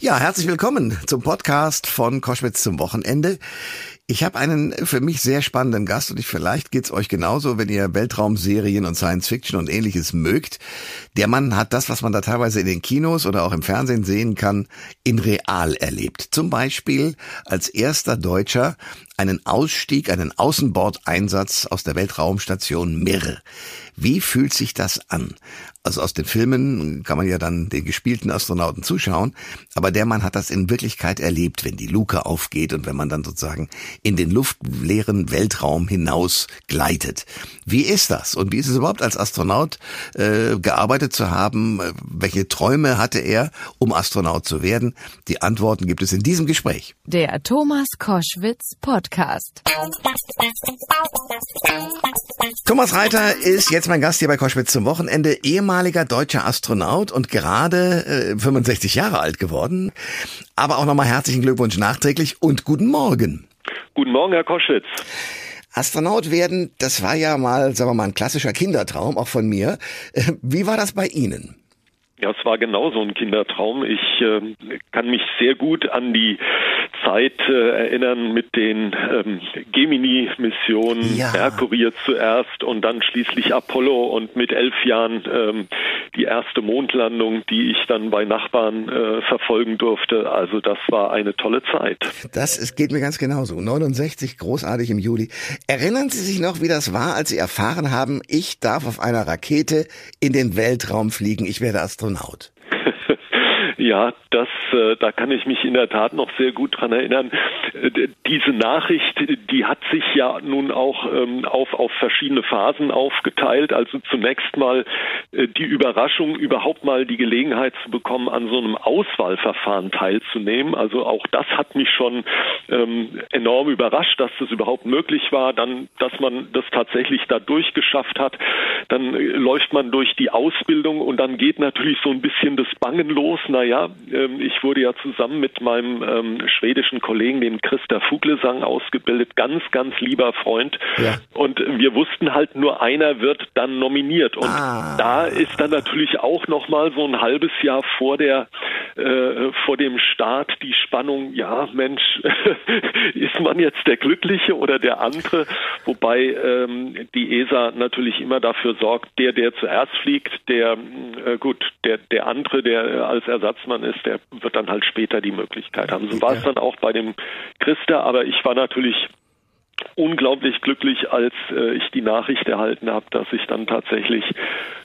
Ja, herzlich willkommen zum Podcast von Koschwitz zum Wochenende. Ich habe einen für mich sehr spannenden Gast und ich, vielleicht geht's euch genauso, wenn ihr Weltraumserien und Science Fiction und ähnliches mögt. Der Mann hat das, was man da teilweise in den Kinos oder auch im Fernsehen sehen kann, in real erlebt. Zum Beispiel als erster Deutscher einen Ausstieg, einen Außenbordeinsatz aus der Weltraumstation Mir. Wie fühlt sich das an? Also aus den Filmen kann man ja dann den gespielten Astronauten zuschauen, aber der Mann hat das in Wirklichkeit erlebt, wenn die Luke aufgeht und wenn man dann sozusagen in den luftleeren Weltraum hinaus gleitet. Wie ist das und wie ist es überhaupt als Astronaut äh, gearbeitet zu haben? Welche Träume hatte er, um Astronaut zu werden? Die Antworten gibt es in diesem Gespräch. Der Thomas Koschwitz Podcast. Thomas Reiter ist jetzt mein Gast hier bei Koschwitz zum Wochenende, ehemaliger deutscher Astronaut und gerade äh, 65 Jahre alt geworden. Aber auch nochmal herzlichen Glückwunsch nachträglich und guten Morgen. Guten Morgen, Herr Koschwitz. Astronaut werden, das war ja mal, sagen wir mal, ein klassischer Kindertraum, auch von mir. Äh, wie war das bei Ihnen? Ja, es war genauso ein Kindertraum. Ich äh, kann mich sehr gut an die Zeit äh, erinnern mit den ähm, Gemini-Missionen, ja. Merkurier zuerst und dann schließlich Apollo und mit elf Jahren ähm, die erste Mondlandung, die ich dann bei Nachbarn äh, verfolgen durfte. Also das war eine tolle Zeit. Das es geht mir ganz genauso. 69, großartig im Juli. Erinnern Sie sich noch, wie das war, als Sie erfahren haben, ich darf auf einer Rakete in den Weltraum fliegen, ich werde Astronaut? Ja, das, äh, da kann ich mich in der Tat noch sehr gut dran erinnern. Äh, diese Nachricht, die hat sich ja nun auch ähm, auf, auf verschiedene Phasen aufgeteilt. Also zunächst mal äh, die Überraschung, überhaupt mal die Gelegenheit zu bekommen, an so einem Auswahlverfahren teilzunehmen. Also auch das hat mich schon ähm, enorm überrascht, dass das überhaupt möglich war. Dann, dass man das tatsächlich da durchgeschafft hat. Dann äh, läuft man durch die Ausbildung und dann geht natürlich so ein bisschen das Bangen los. Naja, ja, ähm, ich wurde ja zusammen mit meinem ähm, schwedischen Kollegen, dem Christa Fuglesang, ausgebildet. Ganz, ganz lieber Freund. Ja. Und wir wussten halt, nur einer wird dann nominiert. Und ah. da ist dann natürlich auch nochmal so ein halbes Jahr vor der, äh, vor dem Start die Spannung, ja, Mensch, ist man jetzt der Glückliche oder der andere? Wobei ähm, die ESA natürlich immer dafür sorgt, der, der zuerst fliegt, der, äh, gut, der, der andere, der als Ersatz Staatsmann ist, der wird dann halt später die Möglichkeit haben. So war es dann auch bei dem Christa, aber ich war natürlich unglaublich glücklich, als äh, ich die Nachricht erhalten habe, dass ich dann tatsächlich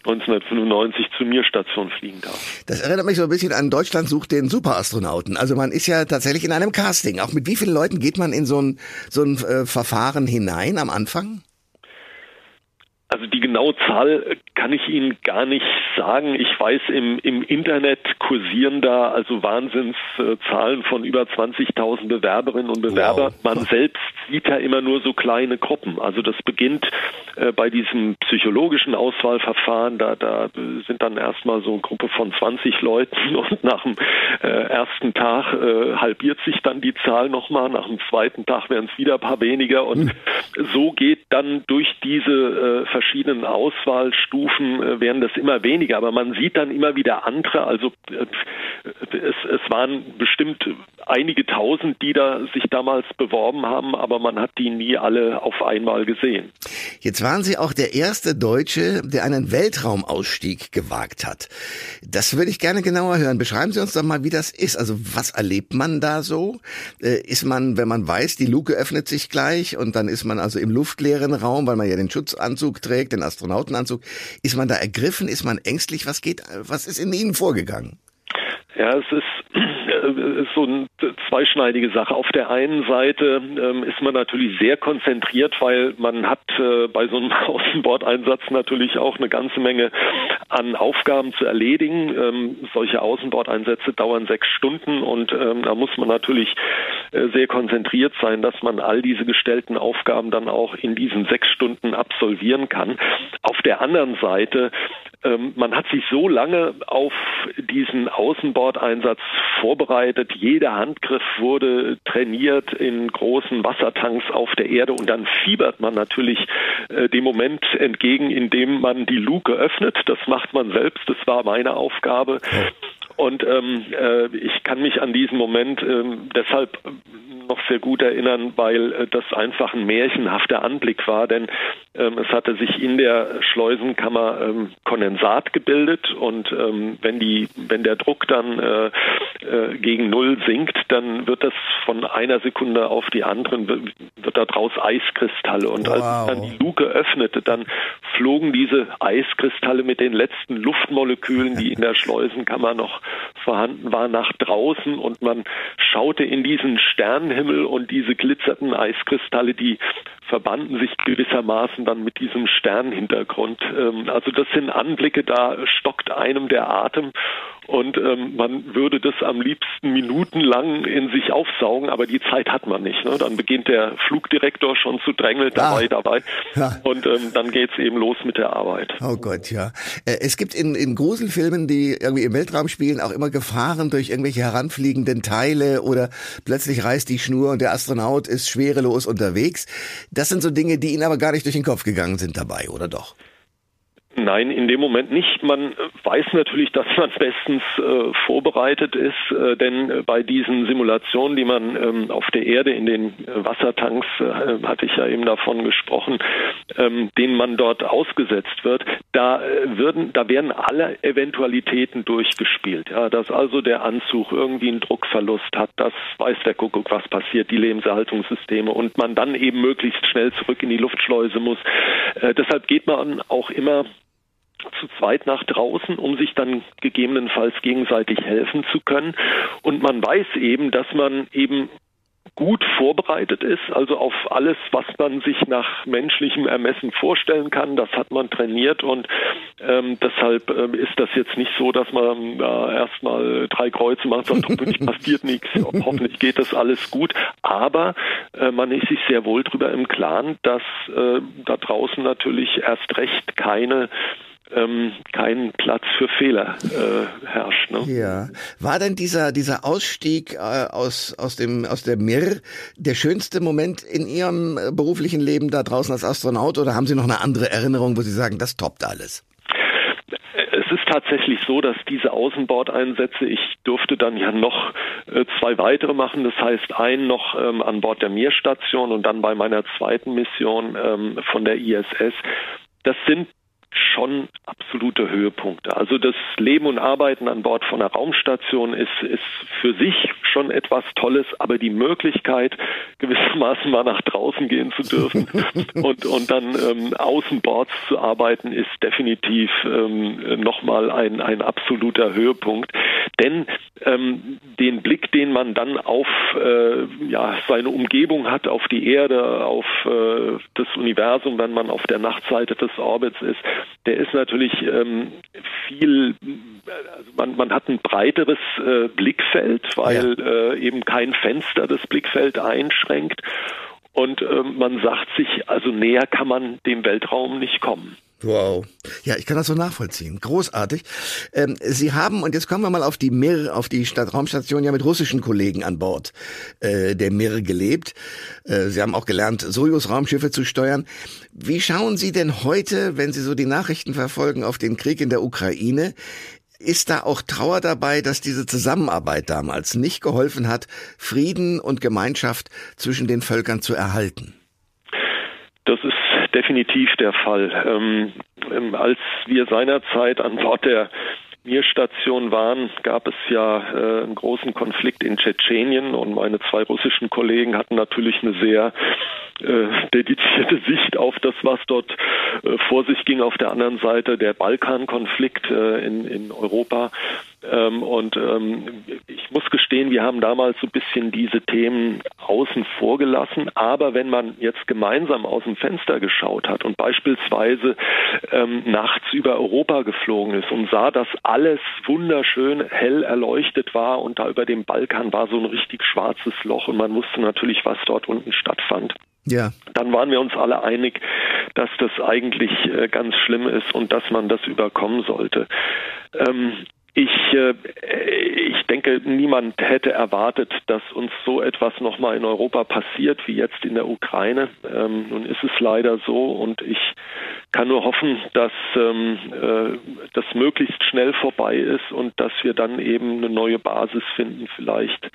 1995 zur Mir-Station fliegen darf. Das erinnert mich so ein bisschen an Deutschland sucht den Superastronauten. Also man ist ja tatsächlich in einem Casting. Auch mit wie vielen Leuten geht man in so ein, so ein äh, Verfahren hinein am Anfang? Also die genaue Zahl kann ich Ihnen gar nicht sagen. Ich weiß, im, im Internet kursieren da also Wahnsinnszahlen von über 20.000 Bewerberinnen und Bewerber. Wow. Man selbst sieht ja immer nur so kleine Gruppen. Also das beginnt äh, bei diesem psychologischen Auswahlverfahren. Da, da sind dann erstmal so eine Gruppe von 20 Leuten und nach dem äh, ersten Tag äh, halbiert sich dann die Zahl nochmal. Nach dem zweiten Tag werden es wieder ein paar weniger und hm. so geht dann durch diese äh, verschiedenen Auswahlstufen äh, werden das immer weniger, aber man sieht dann immer wieder andere. Also äh, es, es waren bestimmt einige tausend, die da sich damals beworben haben, aber man hat die nie alle auf einmal gesehen. Jetzt waren Sie auch der erste Deutsche, der einen Weltraumausstieg gewagt hat. Das würde ich gerne genauer hören. Beschreiben Sie uns doch mal, wie das ist. Also was erlebt man da so? Äh, ist man, wenn man weiß, die Luke öffnet sich gleich und dann ist man also im luftleeren Raum, weil man ja den Schutzanzug trägt, trägt, den Astronautenanzug. Ist man da ergriffen? Ist man ängstlich? Was geht, was ist in Ihnen vorgegangen? Ja, es ist äh, so eine zweischneidige Sache. Auf der einen Seite ähm, ist man natürlich sehr konzentriert, weil man hat äh, bei so einem Außenbordeinsatz natürlich auch eine ganze Menge an Aufgaben zu erledigen. Ähm, solche Außenbordeinsätze dauern sechs Stunden und ähm, da muss man natürlich äh, sehr konzentriert sein, dass man all diese gestellten Aufgaben dann auch in diesen sechs Stunden absolvieren kann. Auf der anderen Seite man hat sich so lange auf diesen Außenbordeinsatz vorbereitet. Jeder Handgriff wurde trainiert in großen Wassertanks auf der Erde und dann fiebert man natürlich äh, dem Moment entgegen, in dem man die Luke öffnet. Das macht man selbst. Das war meine Aufgabe. Und ähm, äh, ich kann mich an diesen Moment ähm, deshalb noch sehr gut erinnern, weil äh, das einfach ein märchenhafter Anblick war, denn ähm, es hatte sich in der Schleusenkammer ähm, Kondensat gebildet und ähm, wenn die, wenn der Druck dann äh, äh, gegen Null sinkt, dann wird das von einer Sekunde auf die anderen wird, wird daraus Eiskristalle und wow. als dann die Luke öffnete, dann flogen diese Eiskristalle mit den letzten Luftmolekülen, die in der Schleusenkammer noch vorhanden waren, nach draußen und man schaute in diesen Sternenhimmel und diese glitzerten Eiskristalle, die verbanden sich gewissermaßen dann mit diesem Sternhintergrund. Ähm, also das sind Anblicke, da stockt einem der Atem und ähm, man würde das am liebsten minutenlang in sich aufsaugen, aber die Zeit hat man nicht. Ne? Dann beginnt der Flugdirektor schon zu drängeln, dabei, ah. dabei ja. und ähm, dann geht's eben los mit der Arbeit. Oh Gott, ja. Äh, es gibt in, in Gruselfilmen, die irgendwie im Weltraum spielen, auch immer Gefahren durch irgendwelche heranfliegenden Teile oder plötzlich reißt die Schnur und der Astronaut ist schwerelos unterwegs. Das sind so Dinge, die Ihnen aber gar nicht durch den Kopf gegangen sind dabei, oder doch? Nein, in dem Moment nicht. Man weiß natürlich, dass man bestens äh, vorbereitet ist, äh, denn äh, bei diesen Simulationen, die man ähm, auf der Erde in den äh, Wassertanks, äh, hatte ich ja eben davon gesprochen, ähm, denen man dort ausgesetzt wird, da äh, würden, da werden alle Eventualitäten durchgespielt. Ja, dass also der Anzug irgendwie einen Druckverlust hat, das weiß der Kuckuck, was passiert, die Lebenserhaltungssysteme und man dann eben möglichst schnell zurück in die Luftschleuse muss. deshalb geht man auch immer zu zweit nach draußen, um sich dann gegebenenfalls gegenseitig helfen zu können. Und man weiß eben, dass man eben gut vorbereitet ist, also auf alles, was man sich nach menschlichem Ermessen vorstellen kann. Das hat man trainiert und ähm, deshalb ähm, ist das jetzt nicht so, dass man äh, erstmal drei Kreuze macht und sagt, hoffentlich passiert nichts, hoffentlich geht das alles gut. Aber äh, man ist sich sehr wohl darüber im Klaren, dass äh, da draußen natürlich erst recht keine ähm, kein Platz für Fehler äh, herrscht. Ne? Ja, war denn dieser dieser Ausstieg äh, aus aus dem aus der Mir der schönste Moment in Ihrem äh, beruflichen Leben da draußen als Astronaut oder haben Sie noch eine andere Erinnerung, wo Sie sagen, das toppt alles? Es ist tatsächlich so, dass diese Außenbordeinsätze, ich durfte dann ja noch äh, zwei weitere machen. Das heißt, einen noch ähm, an Bord der Mir-Station und dann bei meiner zweiten Mission ähm, von der ISS. Das sind schon absolute Höhepunkte. Also das Leben und Arbeiten an Bord von einer Raumstation ist, ist für sich schon etwas Tolles, aber die Möglichkeit, gewissermaßen mal nach draußen gehen zu dürfen und, und dann ähm, außenbords zu arbeiten, ist definitiv ähm, nochmal ein, ein absoluter Höhepunkt. Denn ähm, den Blick, den man dann auf äh, ja, seine Umgebung hat, auf die Erde, auf äh, das Universum, wenn man auf der Nachtseite des Orbits ist, der ist natürlich ähm, viel, also man, man hat ein breiteres äh, Blickfeld, weil ja. äh, eben kein Fenster das Blickfeld einschränkt. Und ähm, man sagt sich, also näher kann man dem Weltraum nicht kommen. Wow. Ja, ich kann das so nachvollziehen. Großartig. Ähm, Sie haben, und jetzt kommen wir mal auf die Mir, auf die Stadt Raumstation, ja mit russischen Kollegen an Bord äh, der Mir gelebt. Äh, Sie haben auch gelernt, Sojus-Raumschiffe zu steuern. Wie schauen Sie denn heute, wenn Sie so die Nachrichten verfolgen, auf den Krieg in der Ukraine? Ist da auch Trauer dabei, dass diese Zusammenarbeit damals nicht geholfen hat, Frieden und Gemeinschaft zwischen den Völkern zu erhalten? Das ist definitiv der Fall. Ähm, ähm, als wir seinerzeit an Bord der Mir-Station waren, gab es ja äh, einen großen Konflikt in Tschetschenien und meine zwei russischen Kollegen hatten natürlich eine sehr äh, dedizierte Sicht auf das, was dort äh, vor sich ging. Auf der anderen Seite der Balkankonflikt äh, in, in Europa. Ähm, und ähm, ich muss gestehen, wir haben damals so ein bisschen diese Themen außen vor gelassen. Aber wenn man jetzt gemeinsam aus dem Fenster geschaut hat und beispielsweise ähm, nachts über Europa geflogen ist und sah, dass alles wunderschön hell erleuchtet war und da über dem Balkan war so ein richtig schwarzes Loch und man wusste natürlich, was dort unten stattfand. Ja. Dann waren wir uns alle einig, dass das eigentlich äh, ganz schlimm ist und dass man das überkommen sollte. Ähm, Ich, äh, ich denke, niemand hätte erwartet, dass uns so etwas nochmal in Europa passiert wie jetzt in der Ukraine. Ähm, nun ist es leider so und ich kann nur hoffen, dass ähm, äh, das möglichst schnell vorbei ist und dass wir dann eben eine neue Basis finden, vielleicht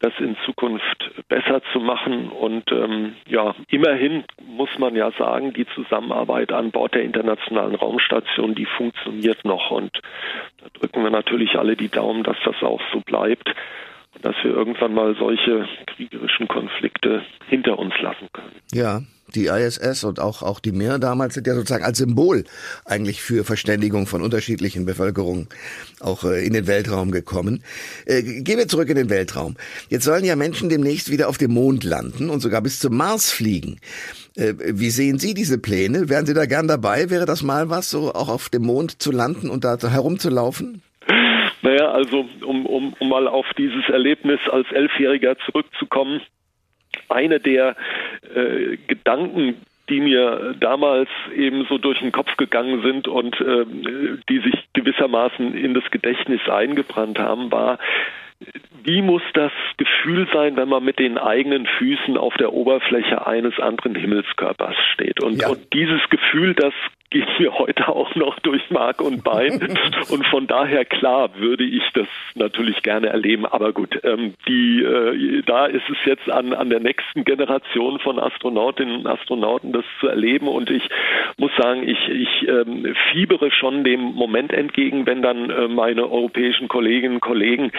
das in Zukunft besser zu machen. Und ähm, ja, immerhin muss man ja sagen, die Zusammenarbeit an Bord der internationalen Raumstation, die funktioniert noch. Und da drücken wir natürlich alle die Daumen, dass das auch so bleibt dass wir irgendwann mal solche kriegerischen Konflikte hinter uns lassen können. Ja, die ISS und auch, auch die Mir damals sind ja sozusagen als Symbol eigentlich für Verständigung von unterschiedlichen Bevölkerungen auch äh, in den Weltraum gekommen. Äh, gehen wir zurück in den Weltraum. Jetzt sollen ja Menschen demnächst wieder auf dem Mond landen und sogar bis zum Mars fliegen. Äh, wie sehen Sie diese Pläne? Wären Sie da gern dabei? Wäre das mal was, so auch auf dem Mond zu landen und da herumzulaufen? Naja, also um, um, um mal auf dieses Erlebnis als Elfjähriger zurückzukommen eine der äh, Gedanken, die mir damals eben so durch den Kopf gegangen sind und äh, die sich gewissermaßen in das Gedächtnis eingebrannt haben, war, wie muss das Gefühl sein, wenn man mit den eigenen Füßen auf der Oberfläche eines anderen Himmelskörpers steht? Und, ja. und dieses Gefühl, das geht mir heute auch noch durch Mark und Bein. und von daher klar würde ich das natürlich gerne erleben. Aber gut, ähm, die, äh, da ist es jetzt an, an der nächsten Generation von Astronautinnen und Astronauten, das zu erleben. Und ich muss sagen, ich, ich ähm, fiebere schon dem Moment entgegen, wenn dann äh, meine europäischen Kolleginnen und Kollegen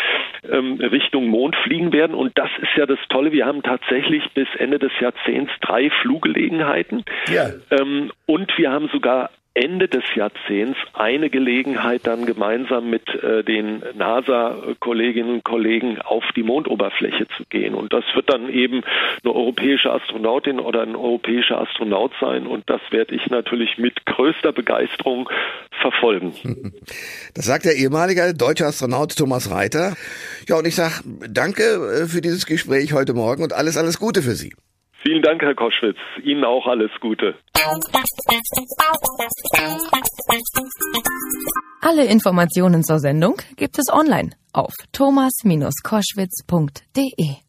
ähm, Richtung Mond fliegen werden. Und das ist ja das Tolle. Wir haben tatsächlich bis Ende des Jahrzehnts drei Fluggelegenheiten. Ja. Ähm, und wir haben sogar Ende des Jahrzehnts eine Gelegenheit, dann gemeinsam mit äh, den NASA-Kolleginnen und Kollegen auf die Mondoberfläche zu gehen. Und das wird dann eben eine europäische Astronautin oder ein europäischer Astronaut sein. Und das werde ich natürlich mit größter Begeisterung verfolgen. Das sagt der ehemalige deutsche Astronaut Thomas Reiter. Ja, und ich sage danke äh, für dieses Gespräch heute Morgen und alles, alles Gute für Sie. Vielen Dank, Herr Koschwitz. Ihnen auch alles Gute. Alle Informationen zur Sendung gibt es online auf thomas-koschwitz.de.